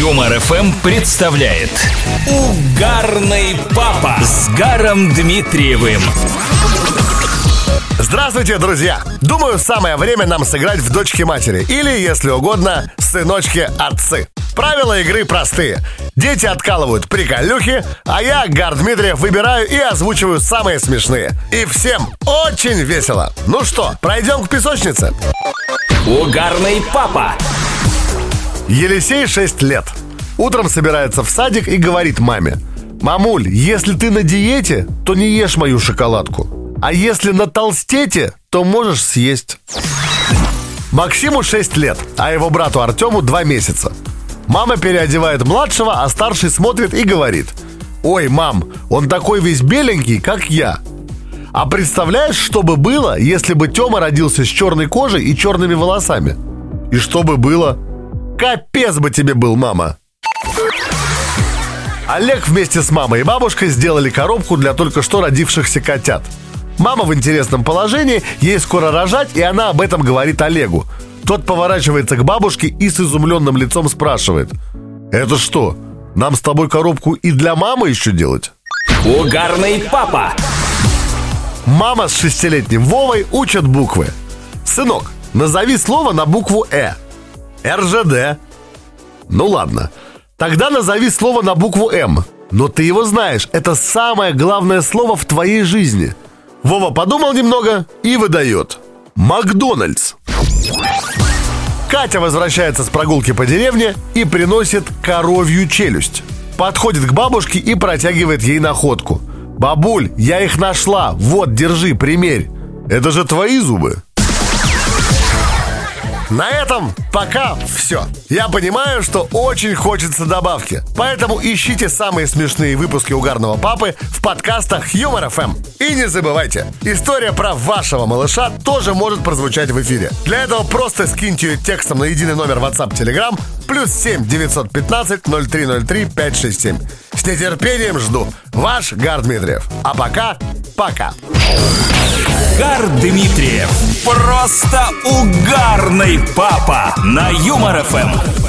Юмор ФМ представляет Угарный папа с Гаром Дмитриевым. Здравствуйте, друзья! Думаю, самое время нам сыграть в дочки матери или, если угодно, сыночки отцы. Правила игры простые. Дети откалывают приколюхи, а я, Гар Дмитриев, выбираю и озвучиваю самые смешные. И всем очень весело. Ну что, пройдем к песочнице? Угарный папа. Елисей 6 лет. Утром собирается в садик и говорит маме. «Мамуль, если ты на диете, то не ешь мою шоколадку. А если на толстете, то можешь съесть». Максиму 6 лет, а его брату Артему 2 месяца. Мама переодевает младшего, а старший смотрит и говорит. «Ой, мам, он такой весь беленький, как я». А представляешь, что бы было, если бы Тёма родился с черной кожей и черными волосами? И что бы было? Капец бы тебе был, мама! Олег вместе с мамой и бабушкой сделали коробку для только что родившихся котят. Мама в интересном положении, ей скоро рожать, и она об этом говорит Олегу. Тот поворачивается к бабушке и с изумленным лицом спрашивает. «Это что, нам с тобой коробку и для мамы еще делать?» Угарный папа. Мама с шестилетним Вовой учат буквы. Сынок, назови слово на букву «э». РЖД. Ну ладно. Тогда назови слово на букву М. Но ты его знаешь, это самое главное слово в твоей жизни. Вова подумал немного и выдает. Макдональдс. Катя возвращается с прогулки по деревне и приносит коровью челюсть. Подходит к бабушке и протягивает ей находку. «Бабуль, я их нашла. Вот, держи, примерь. Это же твои зубы». На этом пока все. Я понимаю, что очень хочется добавки. Поэтому ищите самые смешные выпуски «Угарного папы» в подкастах Юмор ФМ. И не забывайте, история про вашего малыша тоже может прозвучать в эфире. Для этого просто скиньте ее текстом на единый номер WhatsApp Telegram плюс 7 915 0303 567. С нетерпением жду. Ваш Гар Дмитриев. А пока, пока. Гар Дмитриев. Просто угарный папа на Юмор ФМ.